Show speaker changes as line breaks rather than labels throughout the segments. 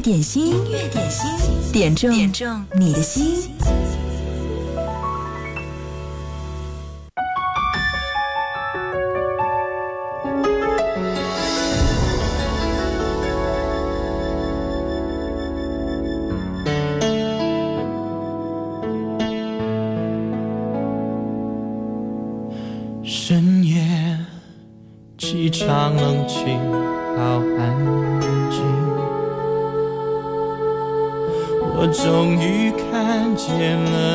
点心，音乐点心，点中点中你的心。
深夜，机场冷清。in the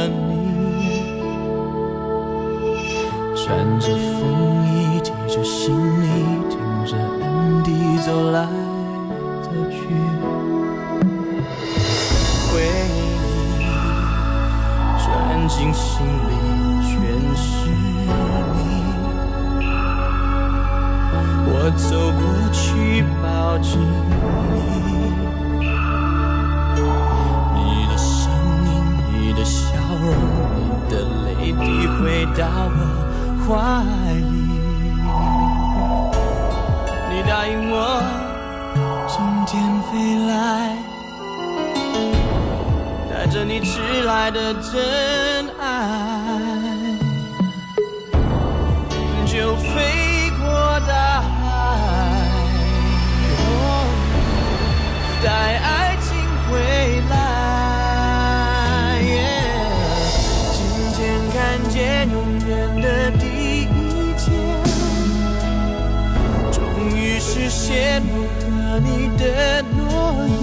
你的诺言，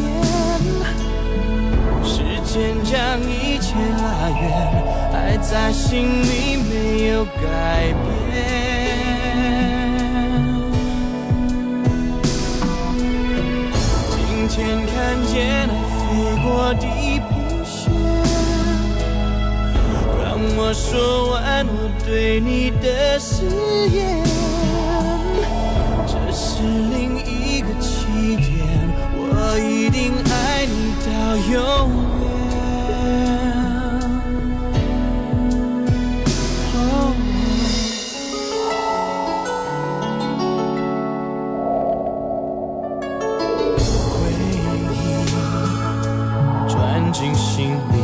时间将一切拉远，爱在心里没有改变。今天看见了飞过地平线，让我说完我对你的誓言。到永远。回忆钻进心里，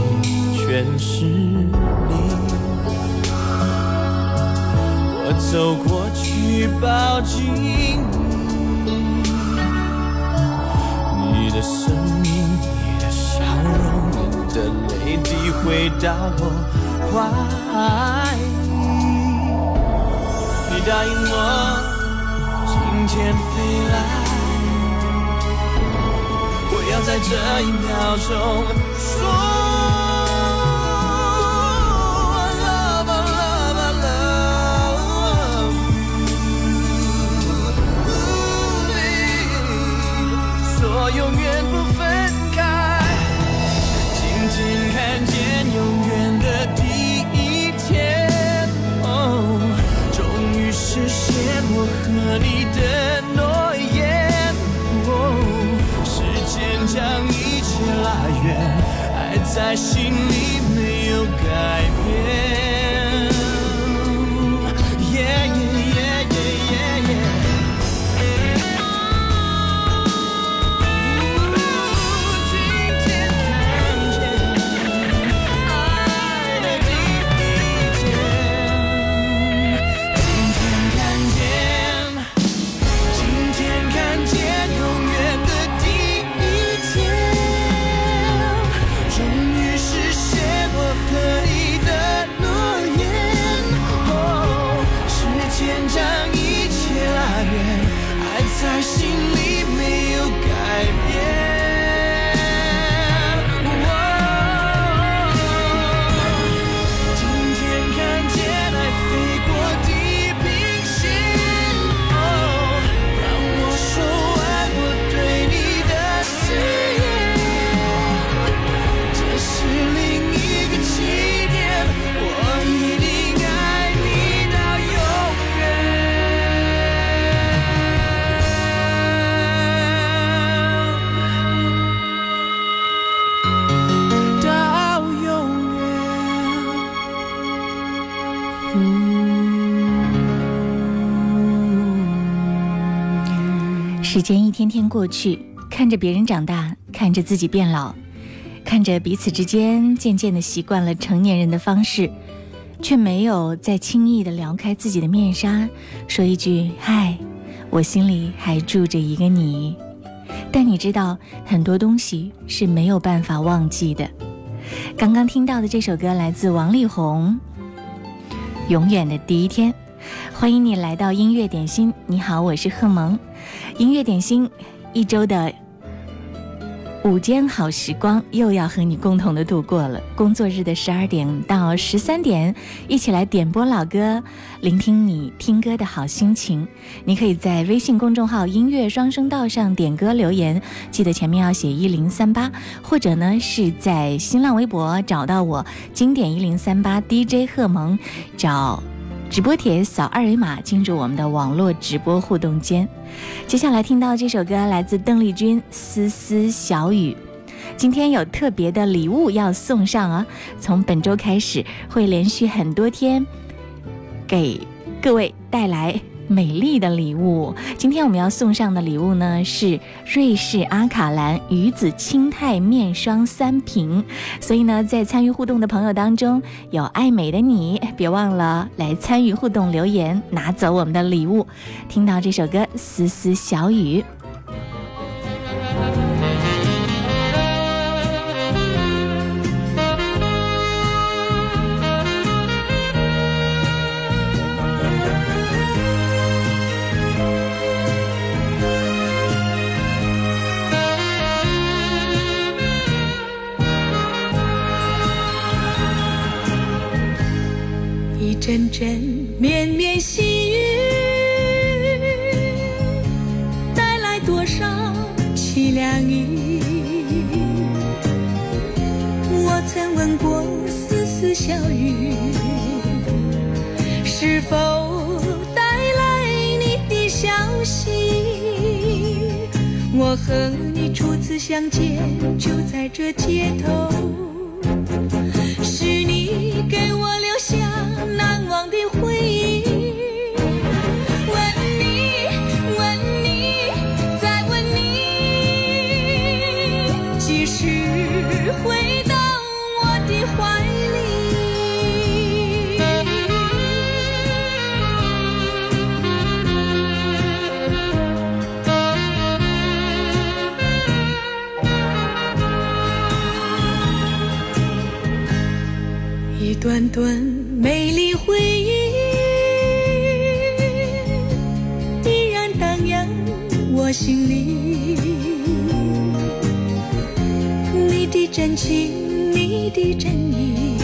全是你。我走过去，抱紧。回到我怀里你答应我今天飞来。我要在这一秒钟说在心里没有改变。间一天
天过去，
看着别人长大，看着自己变老，看着彼此之间渐渐的习惯了成年人的方式，却没有再轻易的撩开自己的面纱，说一句，嗨。我心里还住着一个你，但你知道很多东西是没有办法忘记的。刚刚听到的这首歌来自王力宏。永远的第一天，欢迎你来到音乐点心，你好，我是贺萌。音乐点心，一周的。午间好时光又要和你共同的度过了。工作日的十二点到十三点，一起来点播老歌，聆听你听歌的好心情。你可以在微信公众号“音乐双声道”上点歌留言，记得前面要写一零三八，或者呢是在新浪微博找到我“经典一零三八 DJ 贺萌”，找。直播帖扫二维码进入我们的网络直播互动间。接下来听到这首歌来自邓丽君《丝丝小雨》。今天有特别的礼物要送上啊！从本周开始会连续很多天给各位带来。美丽的礼物，今天我们要送上的礼物呢是瑞士阿卡兰鱼子青肽面霜三瓶。所以呢，在参与互动的朋友当中，有爱美的你，别忘了来参与互动留言，拿走我们的礼物。听到这首歌《丝丝小雨》。
阵阵绵绵细雨，带来多少凄凉意？我曾问过丝丝小雨，是否带来你的消息？我和你初次相见，就在这街头，是你段。美丽回忆依然荡漾我心里，你的真情，你的真意，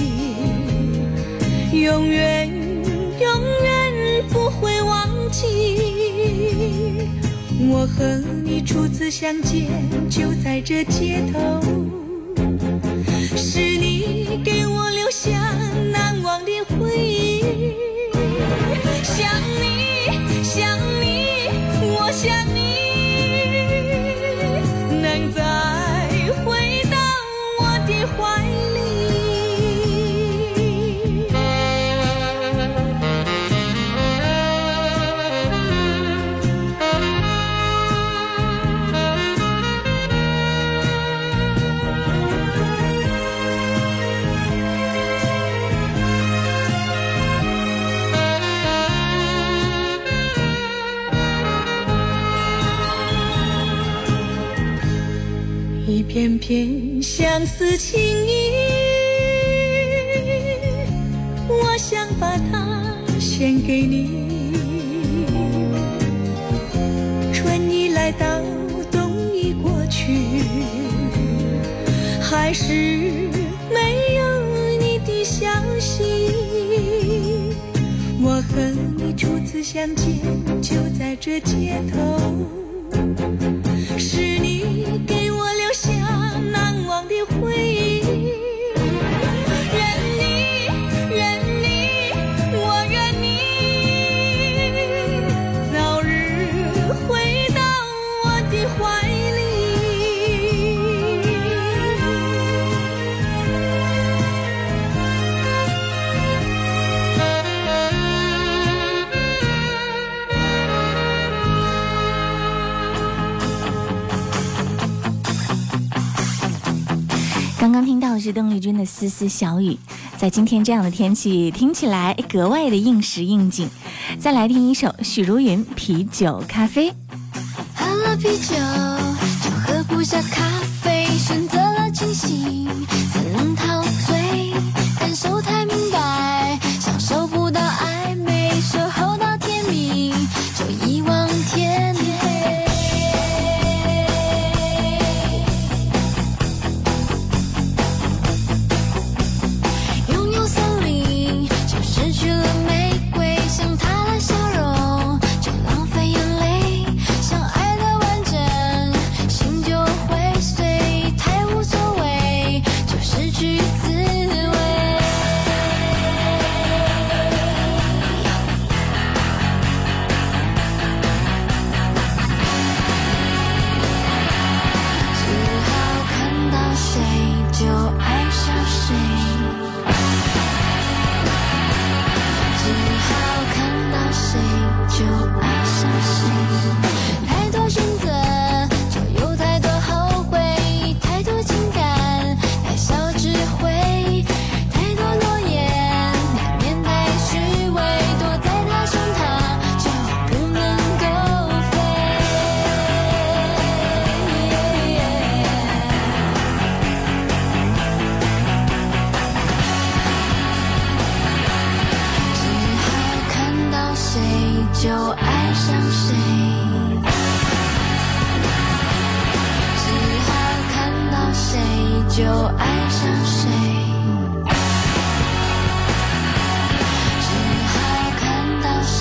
永远永远不会忘记。我和你初次相见，就在这街头，是你给我留下片相思情意，我想把它献给你。春已来到，冬已过去，还是没有你的消息。我和你初次相见，就在这街头，是
邓丽君的《丝丝小雨》，在今天这样的天气，听起来格外的应时应景。再来听一首许茹芸《啤酒咖啡》。
喝了啤酒爱上谁？只好看到谁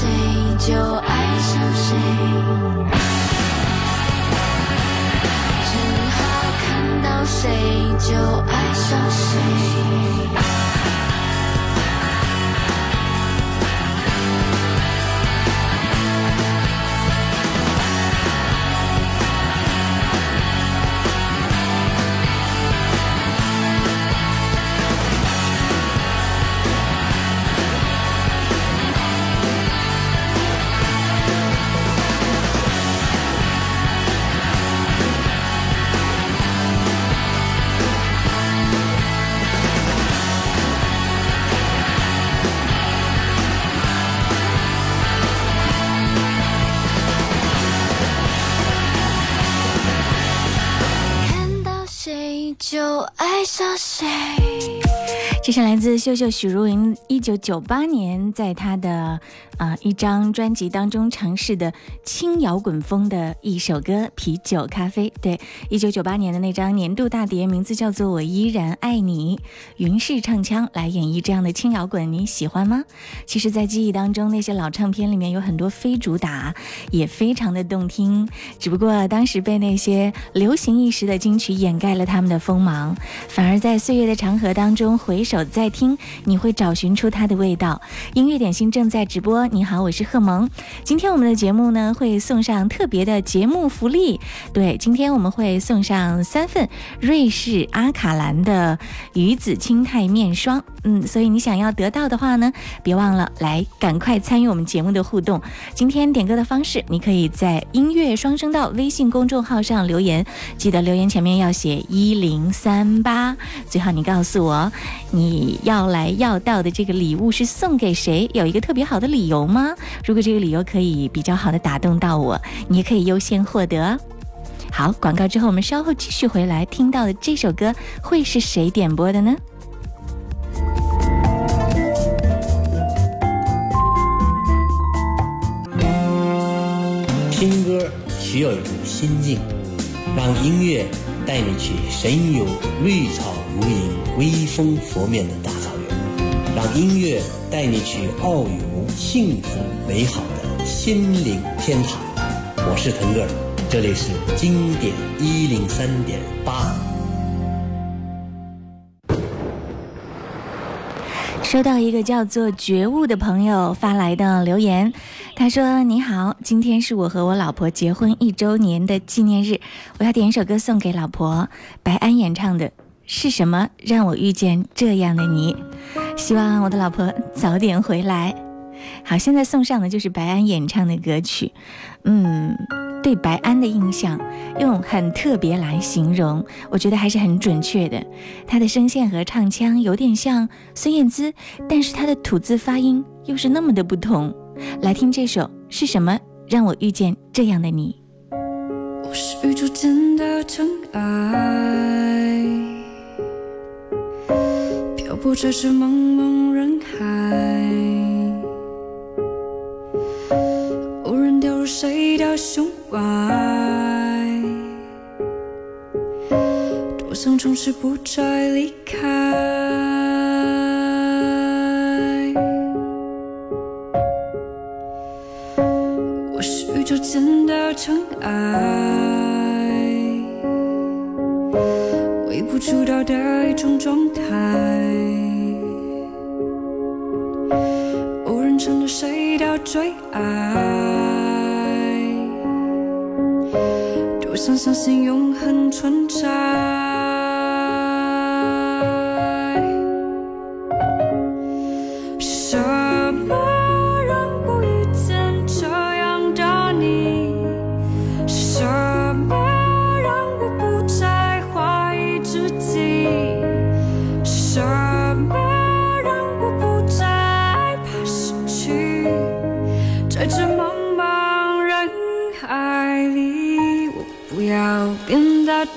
就爱上谁只好看到谁就爱上谁。
秀秀许茹芸一九九八年在她的呃一张专辑当中尝试的轻摇滚风的一首歌《啤酒咖啡》。对，一九九八年的那张年度大碟，名字叫做《我依然爱你》，云氏唱腔来演绎这样的轻摇滚，你喜欢吗？其实，在记忆当中，那些老唱片里面有很多非主打，也非常的动听，只不过当时被那些流行一时的金曲掩盖了他们的锋芒，反而在岁月的长河当中回首再听，你会找寻出它的味道。音乐点心正在直播，你好，我是贺萌。今天我们的节目呢会送上特别的节目福利，对，今天我们会送上三份瑞士阿卡兰的鱼子青肽面霜。嗯，所以你想要得到的话呢，别忘了来赶快参与我们节目的互动。今天点歌的方式，你可以在音乐双声道微信公众号上留言，记得留言前面要写一零三八，最好你告诉我你要要来要到的这个礼物是送给谁，有一个特别好的理由吗？如果这个理由可以比较好的打动到我，你也可以优先获得。好，广告之后我们稍后继续回来，听到的这首歌会是谁点播的呢？
听歌需要一种心境，让音乐带你去神游绿草如影、微风拂面的大草原，让音乐带你去遨游幸福美好的心灵天堂。我是腾格尔，这里是经典一零三点八。
收到一个叫做觉悟的朋友发来的留言，他说：“你好，今天是我和我老婆结婚一周年的纪念日，我要点一首歌送给老婆，白安演唱的是什么让我遇见这样的你？希望我的老婆早点回来。”好，现在送上的就是白安演唱的歌曲，嗯，对白安的印象，用很特别来形容，我觉得还是很准确的。他的声线和唱腔有点像孙燕姿，但是他的吐字发音又是那么的不同。来听这首是什么让我遇见这样的你？
我是宇宙间的尘埃，漂泊在这茫茫人海，无人掉入谁的胸怀，多想从此不再离开。我是宇宙间的尘埃，不足道的一种状态，偶然成了谁的最爱，多想相信永恒存在。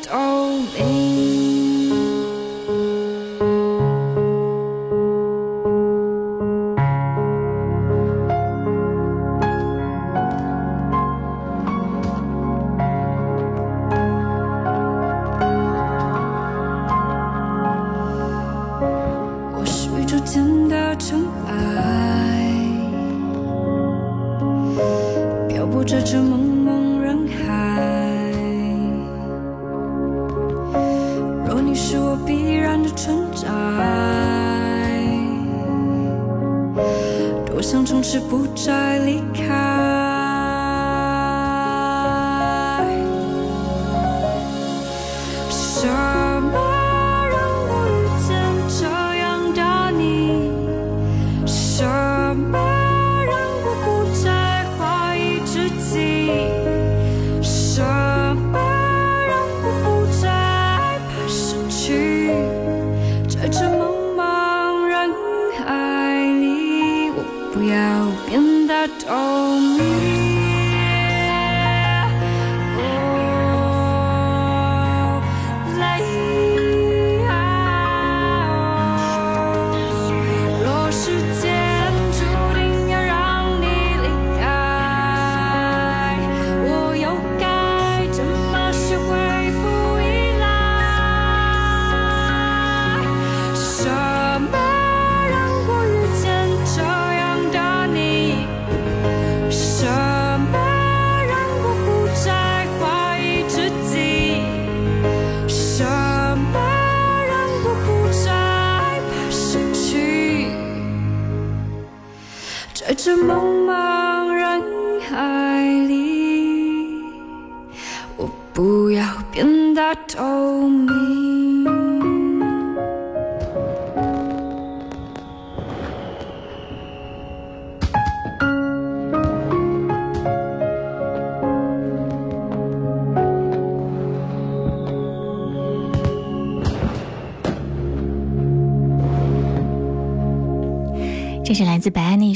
变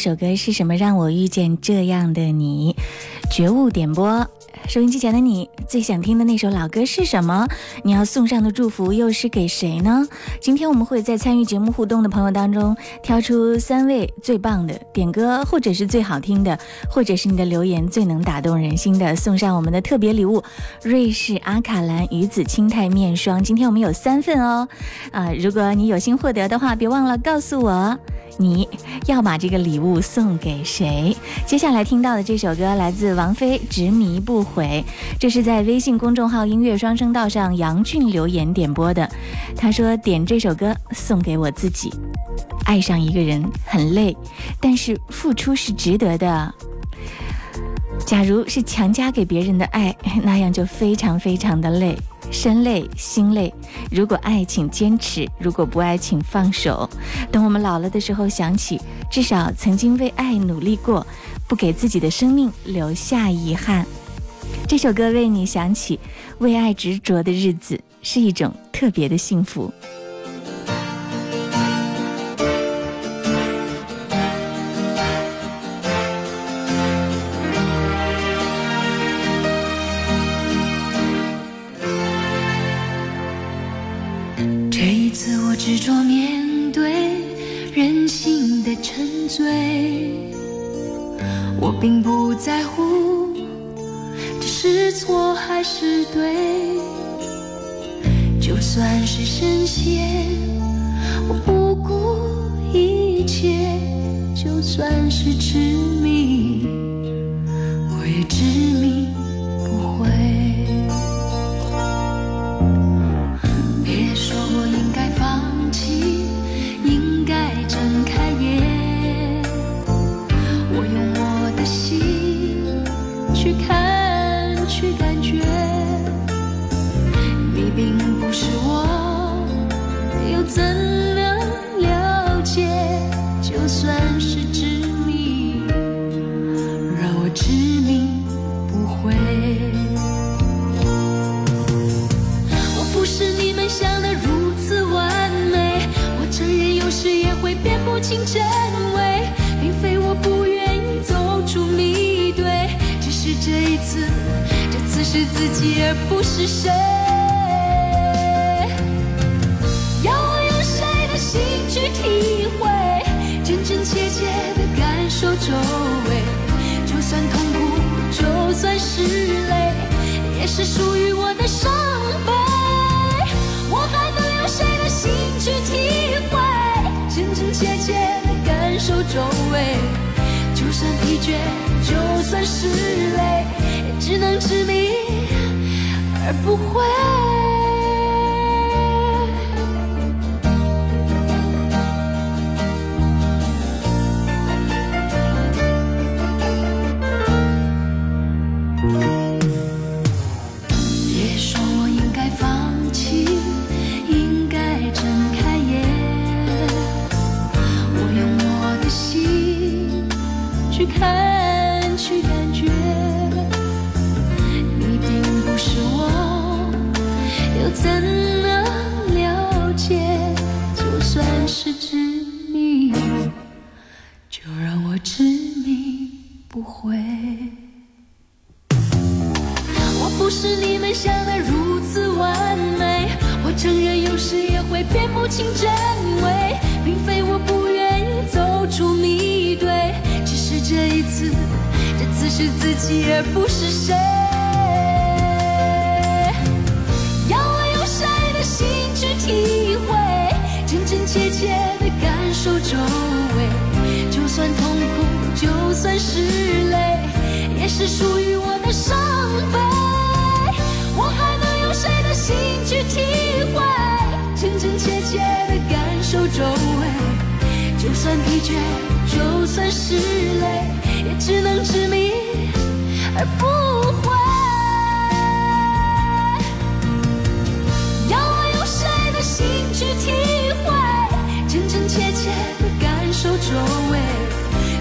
首歌，是什么让我遇见这样的你？觉悟点播，收音机前的你最想听的那首老歌是什么？你要送上的祝福又是给谁呢？今天我们会在参与节目互动的朋友当中挑出三位最棒的点歌，或者是最好听的，或者是你的留言最能打动人心的，送上我们的特别礼物——瑞士阿卡兰鱼子清泰面霜。今天我们有三份哦，啊，如果你有幸获得的话，别忘了告诉我。你要把这个礼物送给谁？接下来听到的这首歌来自王菲，《执迷不悔》，这是在微信公众号“音乐双声道”上杨俊留言点播的。他说：“点这首歌送给我自己，爱上一个人很累，但是付出是值得的。假如是强加给别人的爱，那样就非常非常的累。”身累心累，如果爱请坚持，如果不爱请放手。等我们老了的时候想起，至少曾经为爱努力过，不给自己的生命留下遗憾。这首歌为你想起为爱执着的日子是一种特别的幸福。
这一次我执着面对任性的沉醉我并不在乎是错还是对？就算是深陷我不顾一切就算是执迷。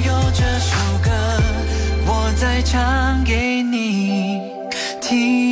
有这首歌我再唱给你
听。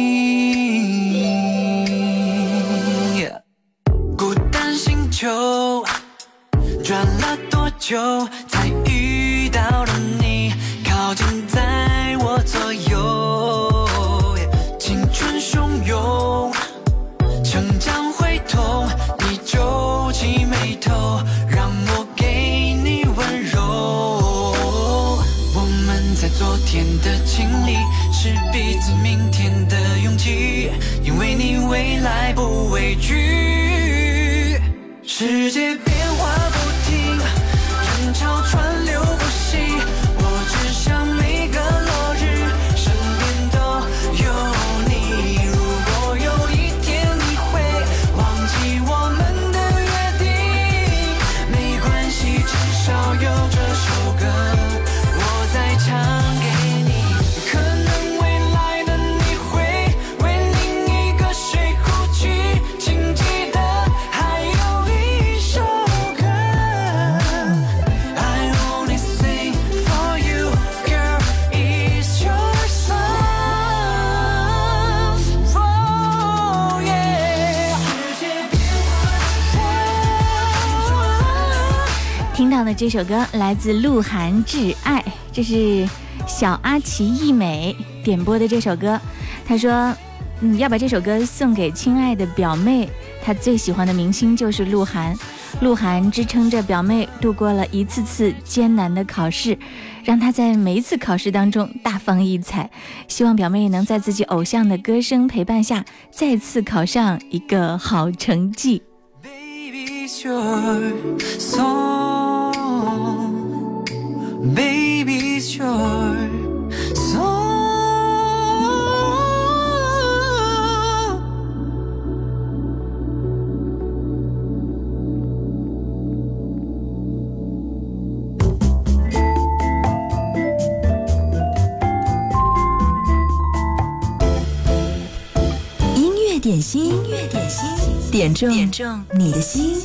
首歌来自鹿晗《挚爱》，这是小阿奇艺美点播的这首歌。他说，嗯，要把这首歌送给亲爱的表妹，她最喜欢的明星就是鹿晗。鹿晗支撑着表妹度过了一次次艰难的考试，让她在每一次考试当中大放异彩。希望表妹能在自己偶像的歌声陪伴下，再次考上一个好成绩。
Baby, it's your song. Baby, it's your song.
音乐点心，音乐点心，点中点中你的心。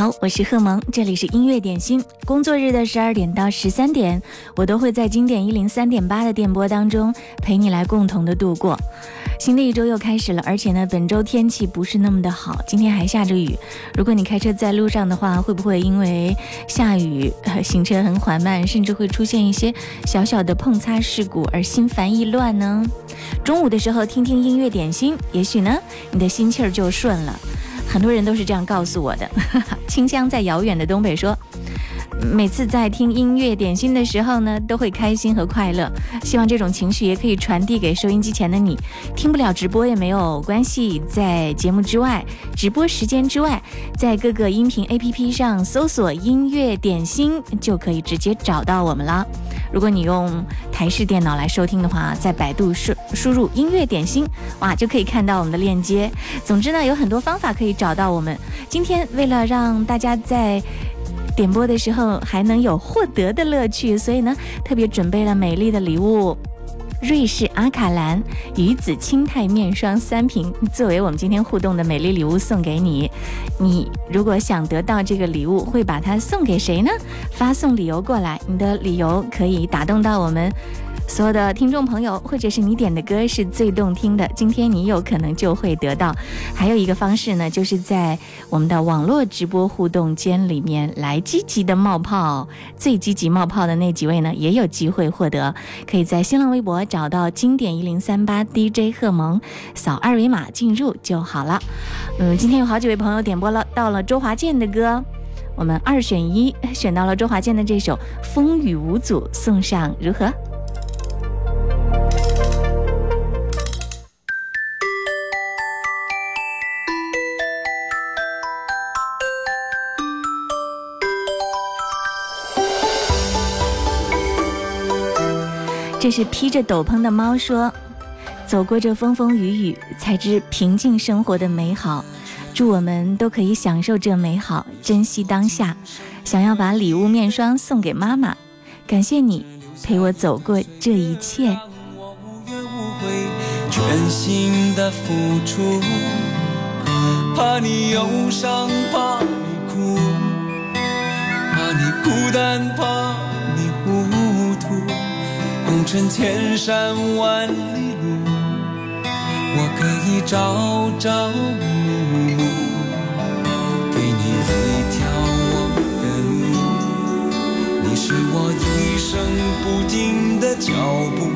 好，我是贺萌，这里是音乐点心。工作日的十二点到十三点，我都会在经典一零三点八的电波当中陪你来共同的度过。新的一周又开始了，而且呢，本周天气不是那么的好，今天还下着雨。如果你开车在路上的话，会不会因为下雨，行车很缓慢，甚至会出现一些小小的碰擦事故而心烦意乱呢？中午的时候听听音乐点心，也许呢，你的心气儿就顺了。很多人都是这样告诉我的。清香在遥远的东北说，每次在听音乐点心的时候呢，都会开心和快乐。希望这种情绪也可以传递给收音机前的你。听不了直播也没有关系，在节目之外、直播时间之外，在各个音频 APP 上搜索“音乐点心”就可以直接找到我们了。如果你用台式电脑来收听的话，在百度输输入“音乐点心”，哇，就可以看到我们的链接。总之呢，有很多方法可以找到我们。今天为了让大家在点播的时候还能有获得的乐趣，所以呢，特别准备了美丽的礼物。瑞士阿卡兰鱼子清泰面霜三瓶，作为我们今天互动的美丽礼物送给你。你如果想得到这个礼物，会把它送给谁呢？发送理由过来，你的理由可以打动到我们。所有的听众朋友，或者是你点的歌是最动听的，今天你有可能就会得到。还有一个方式呢，就是在我们的网络直播互动间里面来积极的冒泡，最积极冒泡的那几位呢，也有机会获得。可以在新浪微博找到经典一零三八 DJ 贺萌，扫二维码进入就好了。嗯，今天有好几位朋友点播了到了周华健的歌。我们二选一，选到了周华健的这首《风雨无阻》，送上如何？这是披着斗篷的猫说：“走过这风风雨雨，才知平静生活的美好。祝我们都可以享受这美好，珍惜当下。想要把礼物面霜送给妈妈，感谢你陪我走过这一切。
我无怨无悔，全心的付出，怕你忧伤，怕你哭，怕你孤单，怕，红尘千山万里路，
我可以朝朝暮暮，给你一条我的路。你是我一生不停的脚步，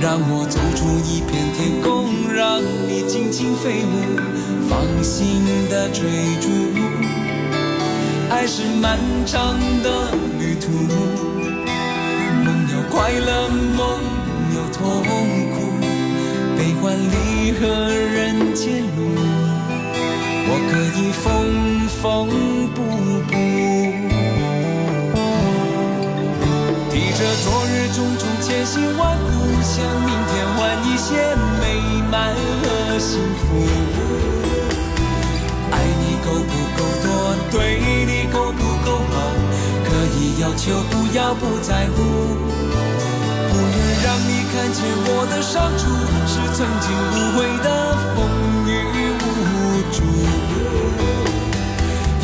让我走出一片天空，让你尽情飞舞，放心的追逐。爱是漫长的旅途，快乐，梦有痛苦，悲欢离合人间路，我可以缝缝补补。提着昨日种种千辛万苦，向求，不要不在乎。不愿让你看见我的伤处，是曾经无悔的风雨无阻。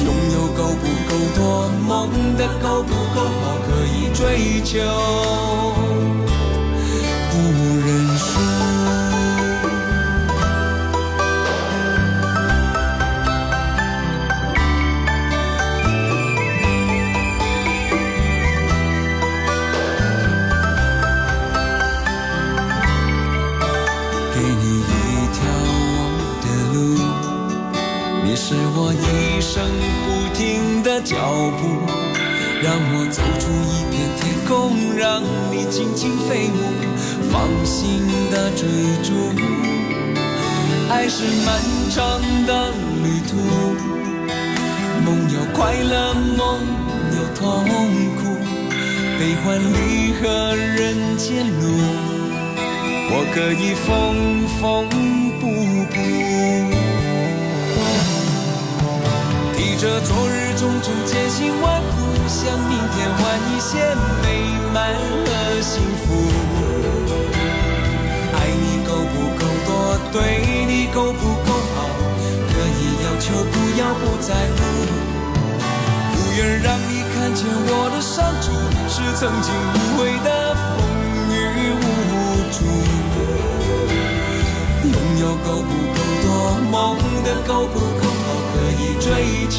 拥有够不够多，梦的够不够好，可以追求，让我走出一片天空，让你尽情飞舞，放心的追逐。爱是漫长的旅途，梦有快乐，梦有痛苦，悲欢离合人间路。我可以缝缝补补，提着昨日种种艰辛万苦，向明天换一些美满和幸福。爱你够不够多，对你够不够好，可以要求，不要不在乎。不愿让你看见我的伤处，是曾经无悔的风雨无阻。拥有够不够多，梦的够不够好，可以追求，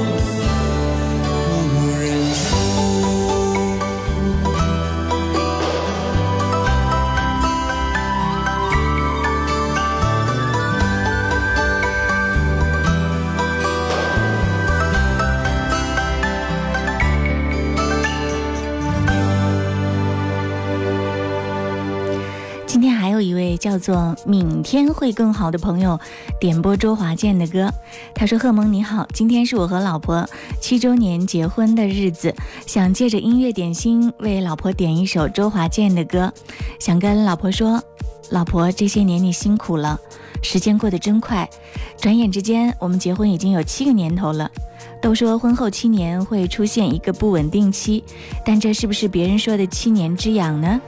叫做“明天会更好”的朋友点播周华健的歌。他说：“贺蒙你好，今天是我和老婆七周年结婚的日子，想借着音乐点心为老婆点一首周华健的歌，想跟老婆说，老婆这些年你辛苦了，时间过得真快，转眼之间我们结婚已经有七个年头了。”都说婚后七年会出现一个不稳定期，但这是不是别人说的七年之痒呢？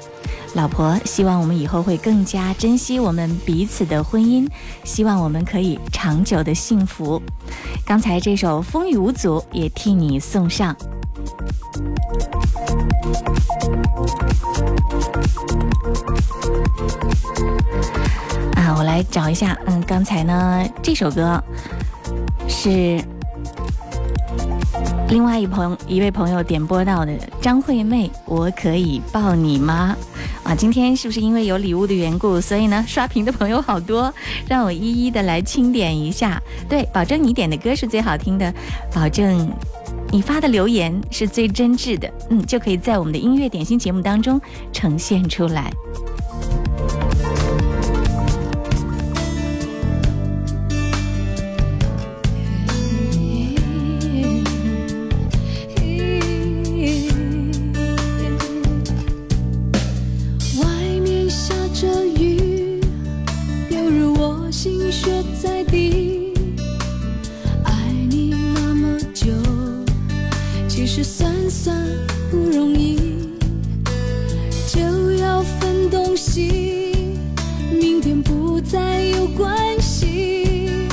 老婆，希望我们以后会更加珍惜我们彼此的婚姻，希望我们可以长久的幸福。刚才这首《风雨无阻》也替你送上。啊，我来找一下，嗯，刚才呢这首歌是。另外一朋一位朋友点播到的张惠妹，我可以抱你吗？啊，今天是不是因为有礼物的缘故，所以呢刷屏的朋友好多，让我一一的来清点一下。对，保证你点的歌是最好听的，保证你发的留言是最真挚的，嗯，就可以在我们的音乐点心节目当中呈现出来。
心血在滴。爱你那么久其实算算不容易就要分东西明天不再有关系。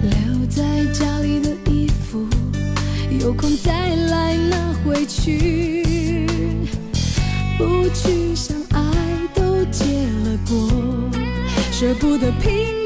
留在家里的衣服有空再来拿回去。不去想爱都结了果舍不得拼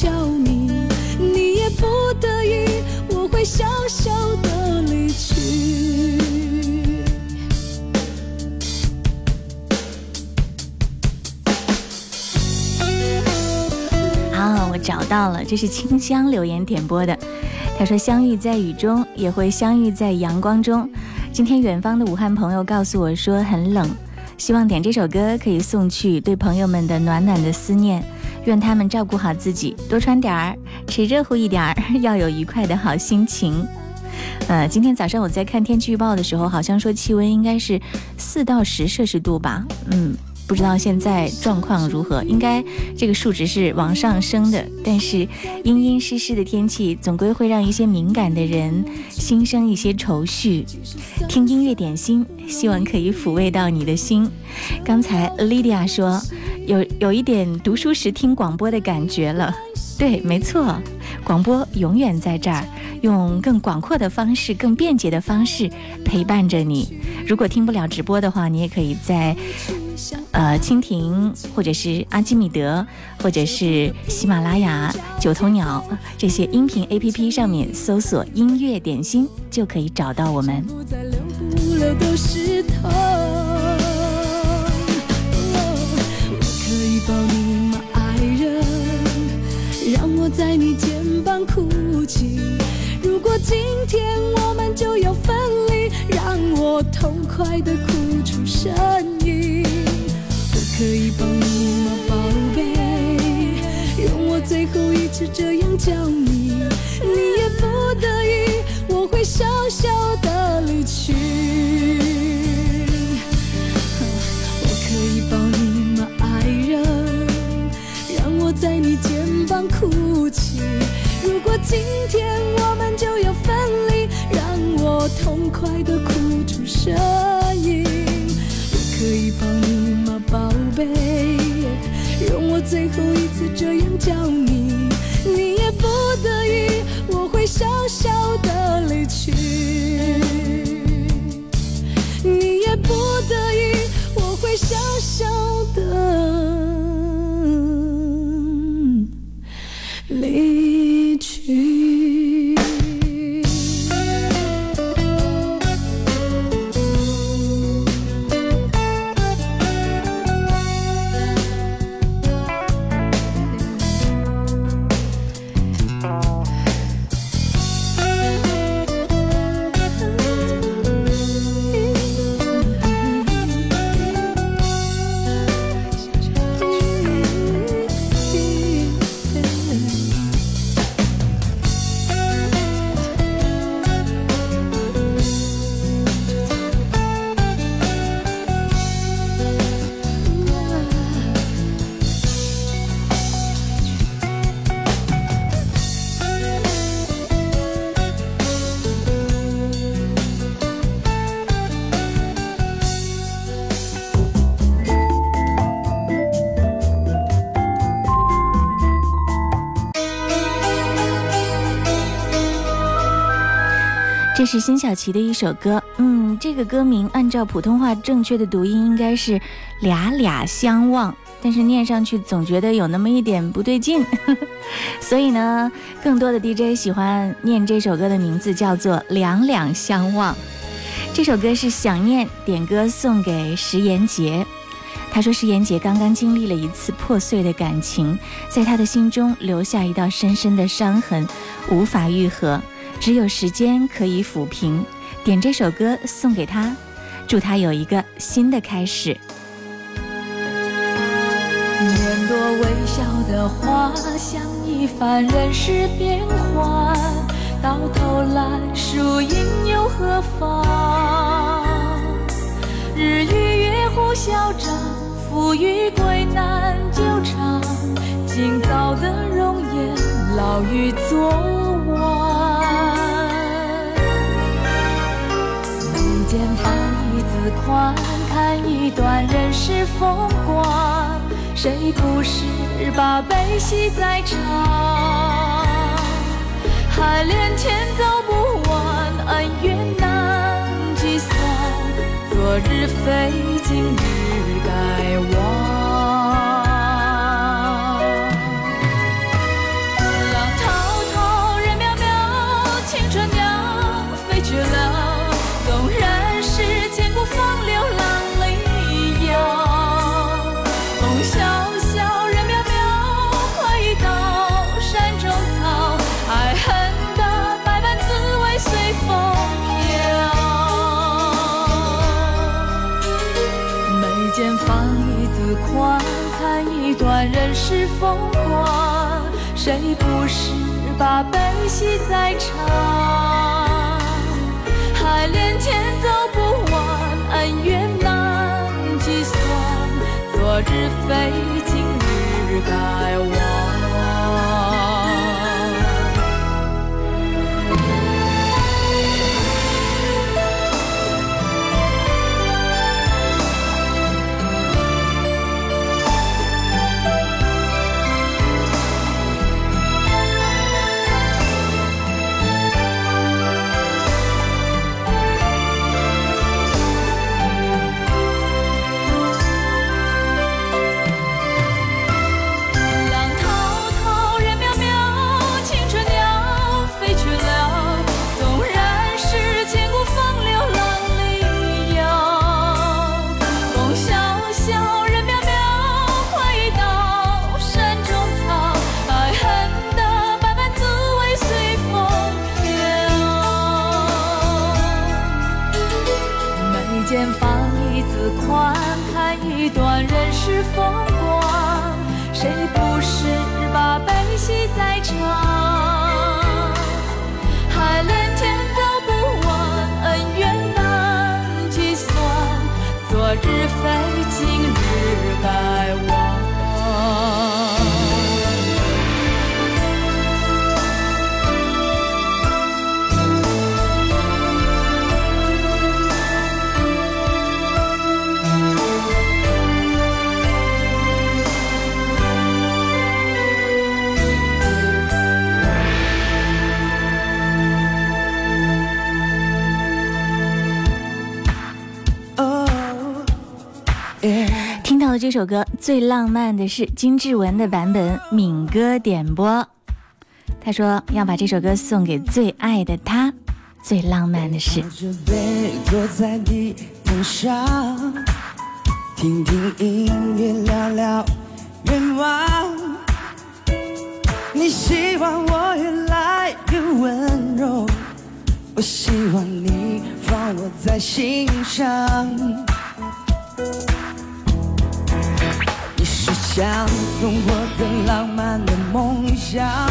叫你，你也不得已，我会笑笑的离去。
啊，我找到了，这是清香留言点播的。他说：“相遇在雨中，也会相遇在阳光中。”今天远方的武汉朋友告诉我说很冷，希望点这首歌可以送去对朋友们的暖暖的思念，愿他们照顾好自己，多穿点儿，吃热乎一点儿，要有愉快的好心情。呃，今天早上我在看天气预报的时候，好像说气温应该是四到十摄氏度吧，嗯。不知道现在状况如何，应该这个数值是往上升的。但是阴阴湿湿的天气，总归会让一些敏感的人心生一些愁绪。听音乐点心，希望可以抚慰到你的心。刚才 Lydia 说，有有一点读书时听广播的感觉了。对，没错，广播永远在这儿，用更广阔的方式、更便捷的方式陪伴着你。如果听不了直播的话，你也可以在。呃，蜻蜓或者是阿基米德，或者是喜马拉雅、九头鸟这些音频 APP 上面搜索“音乐点心”，就可以找到我们。
不再流不流都是痛。抱你吗，爱人？让我在你肩膀哭泣。如果今天我们就要分离，让我痛快的哭出声音。我可以抱你吗，宝贝？让我最后一次这样叫你，你也不得已，我会笑笑的离去。方哭泣。如果今天我们就要分离，让我痛快的哭出声音。我可以抱你吗，宝贝？让我最后一次这样叫你，你也不得已，我会笑笑的离去。你也不得已，我会笑笑
这是辛晓琪的一首歌，嗯，这个歌名按照普通话正确的读音应该是“俩俩相望”，但是念上去总觉得有那么一点不对劲，所以呢，更多的 DJ 喜欢念这首歌的名字叫做“两两相望”。这首歌是想念点歌送给石岩杰，他说石岩杰刚刚经历了一次破碎的感情，在他的心中留下一道深深的伤痕，无法愈合。只有时间可以抚平，点这首歌送给他，祝他有一个新的开始。
年多微笑的花，像一番人世变幻，到头来输赢又何妨？日与月互消长，富与贵难久长。今早的容颜，老于昨晚。间放一字宽，看一段人世风光。谁不是把悲喜在尝？海连天走不完，恩怨难计算。昨日非，今日该忘。谁不是把悲喜在尝？海连天走不完，恩怨难计算。昨日非，今日该忘。
最浪漫的是金志文的版本，敏歌点播。他说要把这首歌送给最爱的他。最浪漫的是
靠，着背坐在地毯上，听听音乐，聊聊愿望。你希望我越来越温柔，我希望你放我在心上。想送我的浪漫的梦想，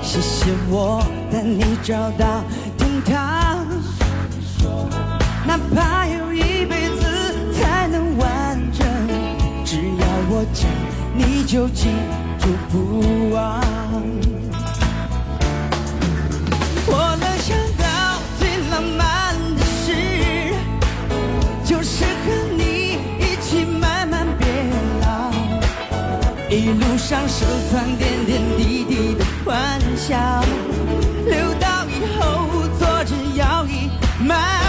谢谢我带你找到天堂。哪怕有一辈子才能完整，只要我讲，你就记住不忘。路上收藏点点滴滴的欢笑，留到以后坐着摇椅慢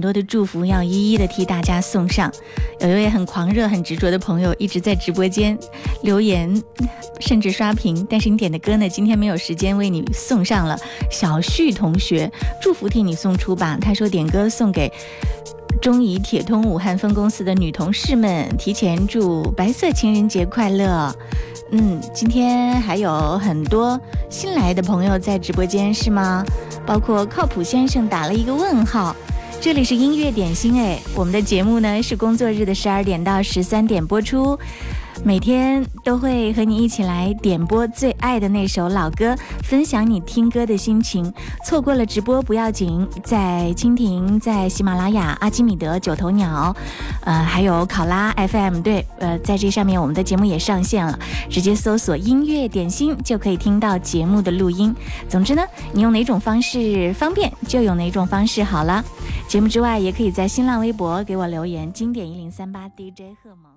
么多的祝福要一一的替大家送上。有一位很狂热、很执着的朋友一直在直播间留言，甚至刷屏，但是你点的歌呢，今天没有时间为你送上了。小旭同学，祝福替你送出吧。他说点歌送给。中移铁通武汉分公司的女同事们，提前祝白色情人节快乐。嗯，今天还有很多新来的朋友在直播间是吗？包括靠谱先生打了一个问号。这里是音乐点心哎，我们的节目呢是工作日的十二点到十三点播出。每天都会和你一起来点播最爱的那首老歌，分享你听歌的心情。错过了直播不要紧，在蜻蜓、在喜马拉雅、阿基米德、九头鸟，呃，还有考拉 FM，对，呃，在这上面我们的节目也上线了，直接搜索“音乐点心”就可以听到节目的录音。总之呢，你用哪种方式方便就用哪种方式好了。节目之外，也可以在新浪微博给我留言，经典一零三八 DJ 贺萌。